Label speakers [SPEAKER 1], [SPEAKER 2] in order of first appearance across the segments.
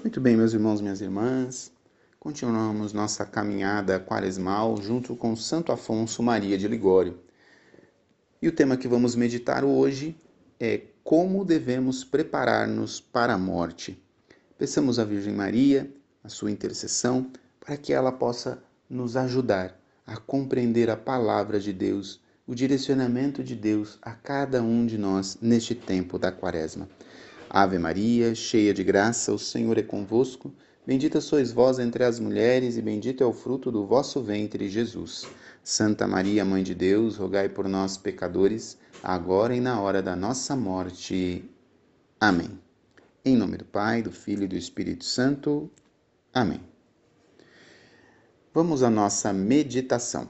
[SPEAKER 1] Muito bem, meus irmãos, minhas irmãs. Continuamos nossa caminhada quaresmal junto com Santo Afonso Maria de Ligório. E o tema que vamos meditar hoje é como devemos preparar-nos para a morte. Peçamos à Virgem Maria a sua intercessão para que ela possa nos ajudar a compreender a palavra de Deus, o direcionamento de Deus a cada um de nós neste tempo da quaresma. Ave Maria, cheia de graça, o Senhor é convosco. Bendita sois vós entre as mulheres, e bendito é o fruto do vosso ventre, Jesus. Santa Maria, Mãe de Deus, rogai por nós, pecadores, agora e na hora da nossa morte. Amém. Em nome do Pai, do Filho e do Espírito Santo. Amém. Vamos à nossa meditação.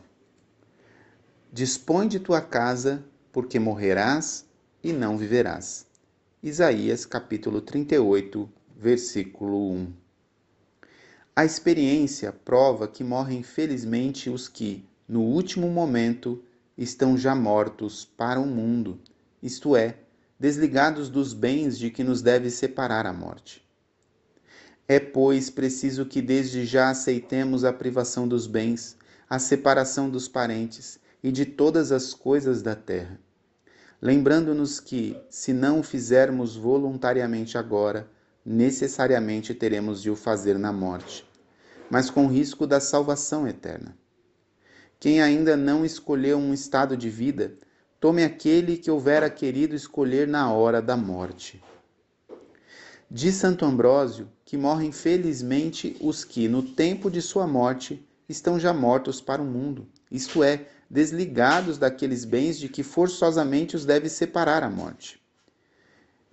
[SPEAKER 1] Dispõe de tua casa, porque morrerás e não viverás. Isaías capítulo 38, versículo 1. A experiência prova que morrem felizmente os que, no último momento, estão já mortos para o mundo, isto é, desligados dos bens de que nos deve separar a morte. É, pois, preciso que desde já aceitemos a privação dos bens, a separação dos parentes e de todas as coisas da terra lembrando-nos que, se não o fizermos voluntariamente agora, necessariamente teremos de o fazer na morte, mas com risco da salvação eterna. Quem ainda não escolheu um estado de vida, tome aquele que houvera querido escolher na hora da morte. Diz Santo Ambrósio que morrem felizmente os que, no tempo de sua morte, estão já mortos para o mundo, isto é, desligados daqueles bens de que forçosamente os deve separar a morte.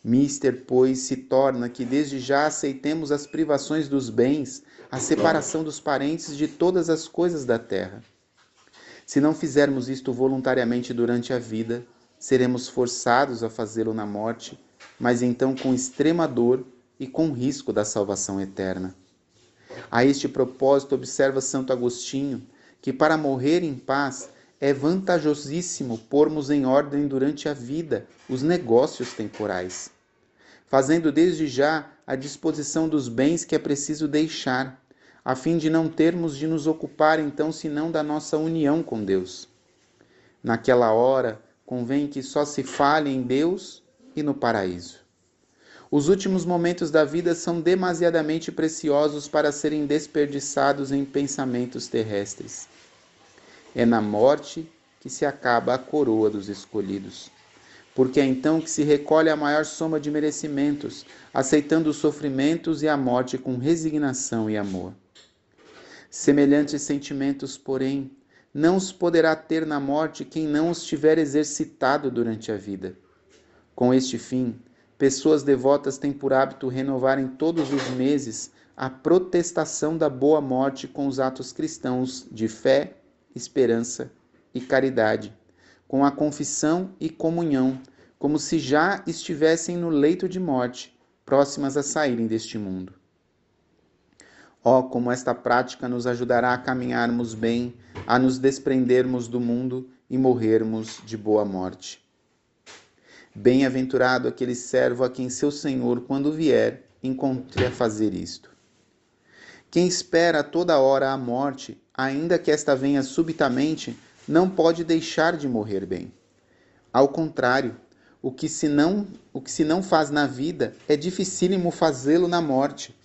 [SPEAKER 1] Mister, pois, se torna que desde já aceitemos as privações dos bens, a separação dos parentes de todas as coisas da terra. Se não fizermos isto voluntariamente durante a vida, seremos forçados a fazê-lo na morte, mas então com extrema dor e com risco da salvação eterna. A este propósito, observa Santo Agostinho que para morrer em paz é vantajosíssimo pormos em ordem durante a vida os negócios temporais, fazendo desde já a disposição dos bens que é preciso deixar, a fim de não termos de nos ocupar então senão da nossa união com Deus. Naquela hora, convém que só se fale em Deus e no paraíso. Os últimos momentos da vida são demasiadamente preciosos para serem desperdiçados em pensamentos terrestres. É na morte que se acaba a coroa dos escolhidos. Porque é então que se recolhe a maior soma de merecimentos, aceitando os sofrimentos e a morte com resignação e amor. Semelhantes sentimentos, porém, não os poderá ter na morte quem não os tiver exercitado durante a vida. Com este fim, pessoas devotas têm por hábito renovarem todos os meses a protestação da boa morte com os atos cristãos de fé esperança e caridade, com a confissão e comunhão, como se já estivessem no leito de morte, próximas a saírem deste mundo. Ó, oh, como esta prática nos ajudará a caminharmos bem, a nos desprendermos do mundo e morrermos de boa morte. Bem-aventurado aquele servo a quem seu Senhor, quando vier, encontre a fazer isto. Quem espera toda hora a morte, ainda que esta venha subitamente, não pode deixar de morrer bem. Ao contrário, o que se não, o que se não faz na vida é dificílimo fazê-lo na morte.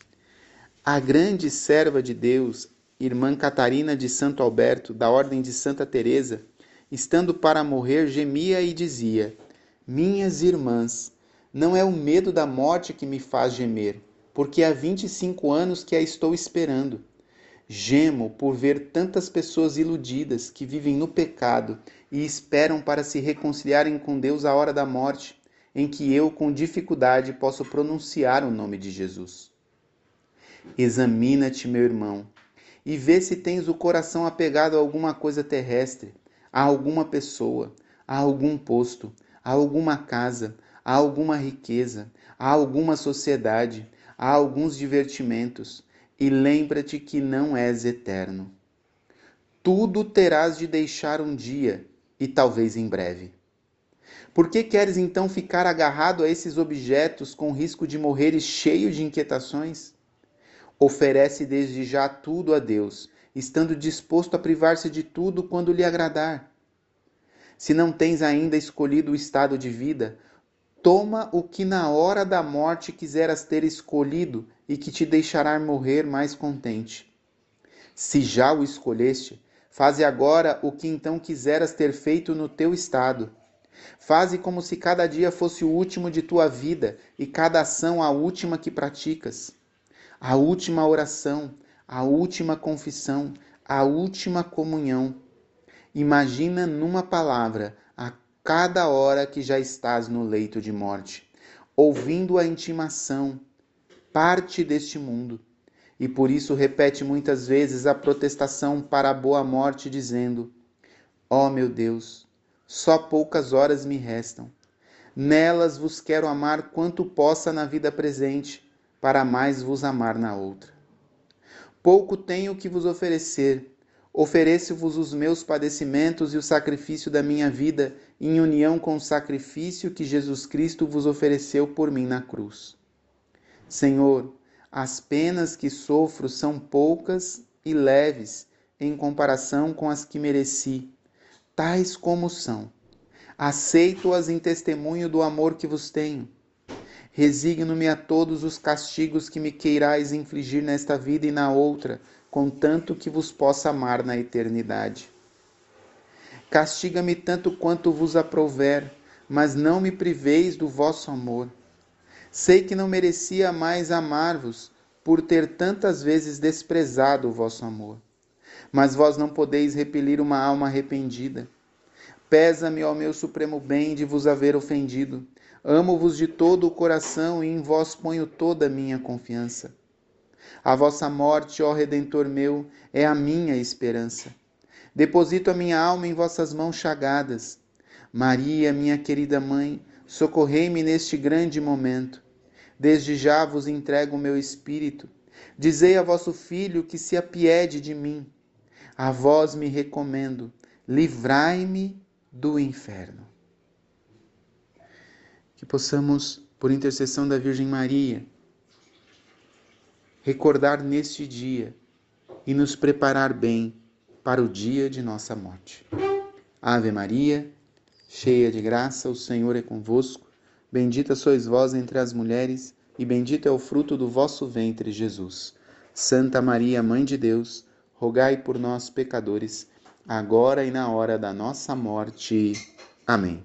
[SPEAKER 1] A grande serva de Deus, irmã Catarina de Santo Alberto, da ordem de Santa Teresa, estando para morrer, gemia e dizia: Minhas irmãs, não é o medo da morte que me faz gemer, porque há 25 anos que a estou esperando. Gemo por ver tantas pessoas iludidas que vivem no pecado e esperam para se reconciliarem com Deus à hora da morte, em que eu, com dificuldade, posso pronunciar o nome de Jesus. Examina-te, meu irmão, e vê se tens o coração apegado a alguma coisa terrestre, a alguma pessoa, a algum posto, a alguma casa, a alguma riqueza, a alguma sociedade, a alguns divertimentos e lembra-te que não és eterno. Tudo terás de deixar um dia, e talvez em breve. Por que queres então ficar agarrado a esses objetos com risco de morreres cheio de inquietações? Oferece desde já tudo a Deus, estando disposto a privar-se de tudo quando lhe agradar. Se não tens ainda escolhido o estado de vida, toma o que na hora da morte quiseras ter escolhido e que te deixará morrer mais contente. Se já o escolheste, faze agora o que então quiseras ter feito no teu estado. Faze como se cada dia fosse o último de tua vida e cada ação a última que praticas. A última oração, a última confissão, a última comunhão. Imagina numa palavra cada hora que já estás no leito de morte, ouvindo a intimação, parte deste mundo. E por isso repete muitas vezes a protestação para a boa morte, dizendo: Ó oh, meu Deus, só poucas horas me restam. Nelas vos quero amar quanto possa na vida presente, para mais vos amar na outra. Pouco tenho que vos oferecer. Ofereço-vos os meus padecimentos e o sacrifício da minha vida, em união com o sacrifício que Jesus Cristo vos ofereceu por mim na cruz. Senhor, as penas que sofro são poucas e leves em comparação com as que mereci, tais como são. Aceito-as em testemunho do amor que vos tenho Resigno-me a todos os castigos que me queirais infligir nesta vida e na outra, contanto que vos possa amar na eternidade. Castiga-me tanto quanto vos aprouver, mas não me priveis do vosso amor. Sei que não merecia mais amar-vos, por ter tantas vezes desprezado o vosso amor. Mas vós não podeis repelir uma alma arrependida. Pesa-me, ó meu supremo bem, de vos haver ofendido Amo-vos de todo o coração e em vós ponho toda a minha confiança. A vossa morte, ó Redentor meu, é a minha esperança. Deposito a minha alma em vossas mãos chagadas. Maria, minha querida mãe, socorrei-me neste grande momento. Desde já vos entrego o meu espírito. Dizei a vosso filho que se apiede de mim. A vós me recomendo, livrai-me do inferno que possamos, por intercessão da Virgem Maria, recordar neste dia e nos preparar bem para o dia de nossa morte. Ave Maria, cheia de graça, o Senhor é convosco. Bendita sois vós entre as mulheres, e bendito é o fruto do vosso ventre, Jesus. Santa Maria, Mãe de Deus, rogai por nós, pecadores, agora e na hora da nossa morte. Amém.